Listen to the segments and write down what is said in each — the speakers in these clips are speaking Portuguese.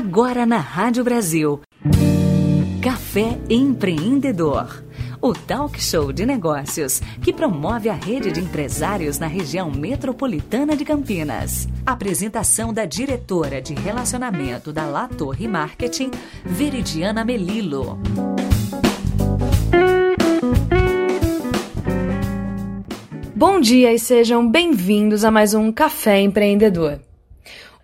Agora na Rádio Brasil. Café Empreendedor. O talk show de negócios que promove a rede de empresários na região metropolitana de Campinas. Apresentação da diretora de relacionamento da La Torre Marketing, Veridiana Melilo. Bom dia e sejam bem-vindos a mais um Café Empreendedor.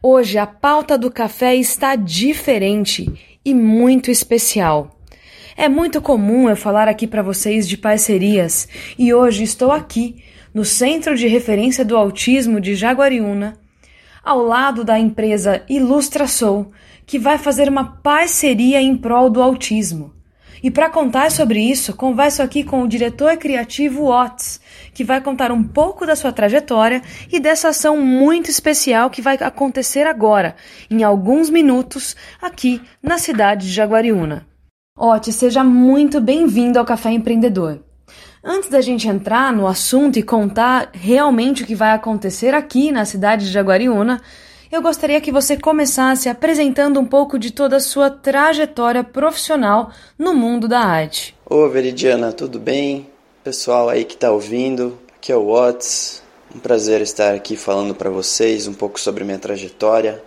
Hoje a pauta do café está diferente e muito especial. É muito comum eu falar aqui para vocês de parcerias e hoje estou aqui no Centro de Referência do Autismo de Jaguariúna, ao lado da empresa Ilustração, que vai fazer uma parceria em prol do autismo. E para contar sobre isso, converso aqui com o diretor criativo Otis, que vai contar um pouco da sua trajetória e dessa ação muito especial que vai acontecer agora, em alguns minutos, aqui na cidade de Jaguariúna. Otis, seja muito bem-vindo ao Café Empreendedor. Antes da gente entrar no assunto e contar realmente o que vai acontecer aqui na cidade de Jaguariúna, eu gostaria que você começasse apresentando um pouco de toda a sua trajetória profissional no mundo da arte. Ô Veridiana, tudo bem? Pessoal aí que está ouvindo, aqui é o Watts. Um prazer estar aqui falando para vocês um pouco sobre minha trajetória.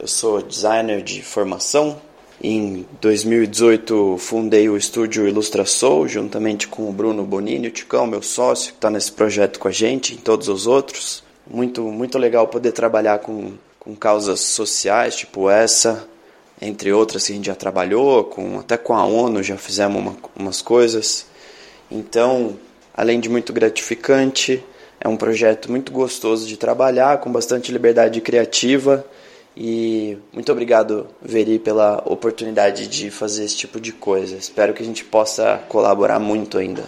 Eu sou designer de formação. Em 2018 fundei o estúdio Ilustração juntamente com o Bruno Bonini, o Ticão, meu sócio, que está nesse projeto com a gente e todos os outros. Muito, muito legal poder trabalhar com com causas sociais, tipo essa, entre outras que a gente já trabalhou, com, até com a ONU já fizemos uma, umas coisas. Então, além de muito gratificante, é um projeto muito gostoso de trabalhar, com bastante liberdade criativa. E muito obrigado, Veri, pela oportunidade de fazer esse tipo de coisa. Espero que a gente possa colaborar muito ainda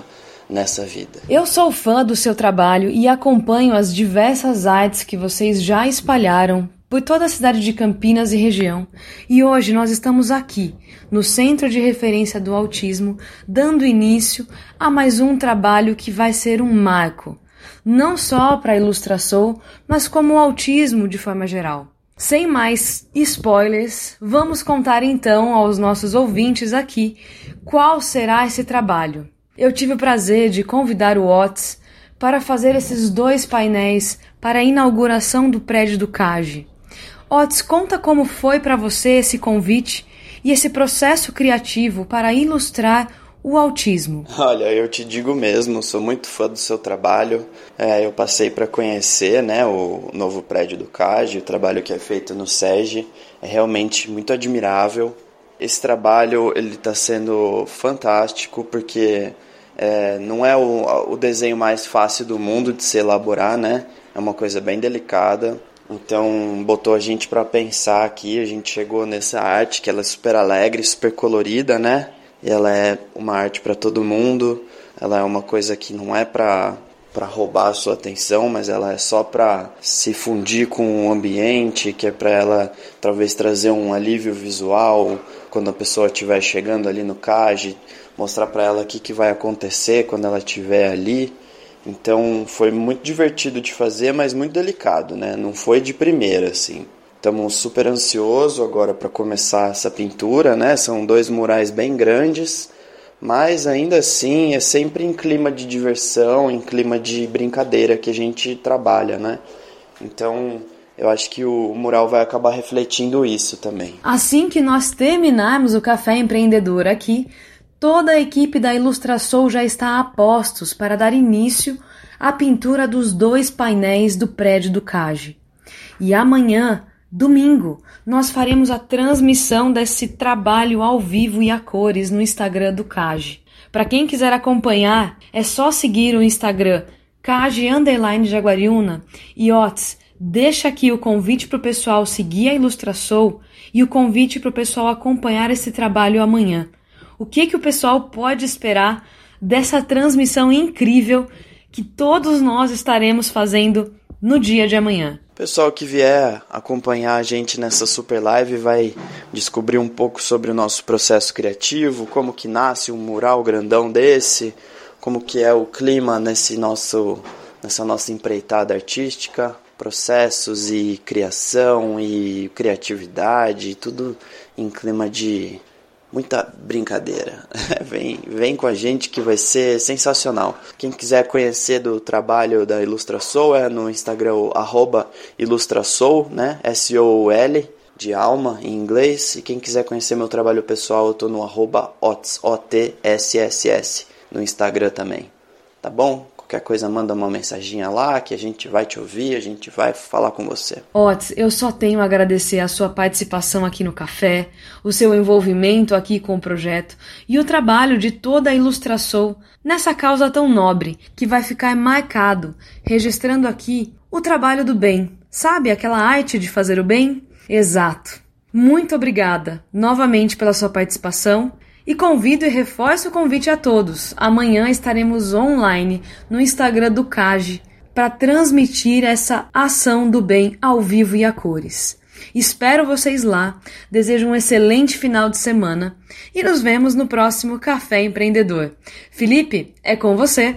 nessa vida. Eu sou fã do seu trabalho e acompanho as diversas artes que vocês já espalharam por toda a cidade de Campinas e região, e hoje nós estamos aqui, no Centro de Referência do Autismo, dando início a mais um trabalho que vai ser um marco, não só para a ilustração, mas como o autismo de forma geral. Sem mais spoilers, vamos contar então aos nossos ouvintes aqui qual será esse trabalho. Eu tive o prazer de convidar o Watts para fazer esses dois painéis para a inauguração do prédio do CAGE. Otis, conta como foi para você esse convite e esse processo criativo para ilustrar o autismo. Olha, eu te digo mesmo, sou muito fã do seu trabalho. É, eu passei para conhecer né, o novo prédio do CAGE, o trabalho que é feito no SEGE. É realmente muito admirável. Esse trabalho ele está sendo fantástico porque é, não é o, o desenho mais fácil do mundo de se elaborar, né? É uma coisa bem delicada. Então botou a gente para pensar aqui, a gente chegou nessa arte que ela é super alegre, super colorida, né? E ela é uma arte para todo mundo. Ela é uma coisa que não é para para roubar a sua atenção, mas ela é só para se fundir com o ambiente, que é para ela talvez trazer um alívio visual quando a pessoa estiver chegando ali no CAGE, mostrar para ela o que, que vai acontecer quando ela estiver ali. Então foi muito divertido de fazer, mas muito delicado, né? Não foi de primeira, assim. Estamos super ansioso agora para começar essa pintura, né? São dois murais bem grandes, mas ainda assim é sempre em clima de diversão, em clima de brincadeira que a gente trabalha, né? Então eu acho que o mural vai acabar refletindo isso também. Assim que nós terminarmos o Café Empreendedor aqui, Toda a equipe da Ilustração já está a postos para dar início à pintura dos dois painéis do prédio do CAGE. E amanhã, domingo, nós faremos a transmissão desse trabalho ao vivo e a cores no Instagram do CAGE. Para quem quiser acompanhar, é só seguir o Instagram CAGE Underline Jaguariúna e Otis, deixa aqui o convite para o pessoal seguir a Ilustração e o convite para o pessoal acompanhar esse trabalho amanhã o que, que o pessoal pode esperar dessa transmissão incrível que todos nós estaremos fazendo no dia de amanhã. Pessoal que vier acompanhar a gente nessa super live vai descobrir um pouco sobre o nosso processo criativo, como que nasce um mural grandão desse, como que é o clima nesse nosso nessa nossa empreitada artística, processos e criação e criatividade, tudo em clima de muita brincadeira. vem, vem com a gente que vai ser sensacional. Quem quiser conhecer do trabalho da Ilustrasoul é no Instagram arroba Ilustrasoul, né? S-O-U-L de alma em inglês. E quem quiser conhecer meu trabalho pessoal, eu tô no arroba O-T-S-S-S no Instagram também. Tá bom? Qualquer coisa, manda uma mensaginha lá que a gente vai te ouvir, a gente vai falar com você. Otis, eu só tenho a agradecer a sua participação aqui no café, o seu envolvimento aqui com o projeto e o trabalho de toda a Ilustração nessa causa tão nobre que vai ficar marcado, registrando aqui o trabalho do bem. Sabe aquela arte de fazer o bem? Exato. Muito obrigada novamente pela sua participação e convido e reforço o convite a todos. Amanhã estaremos online no Instagram do CAGE para transmitir essa ação do bem ao vivo e a cores. Espero vocês lá. Desejo um excelente final de semana e nos vemos no próximo Café Empreendedor. Felipe, é com você.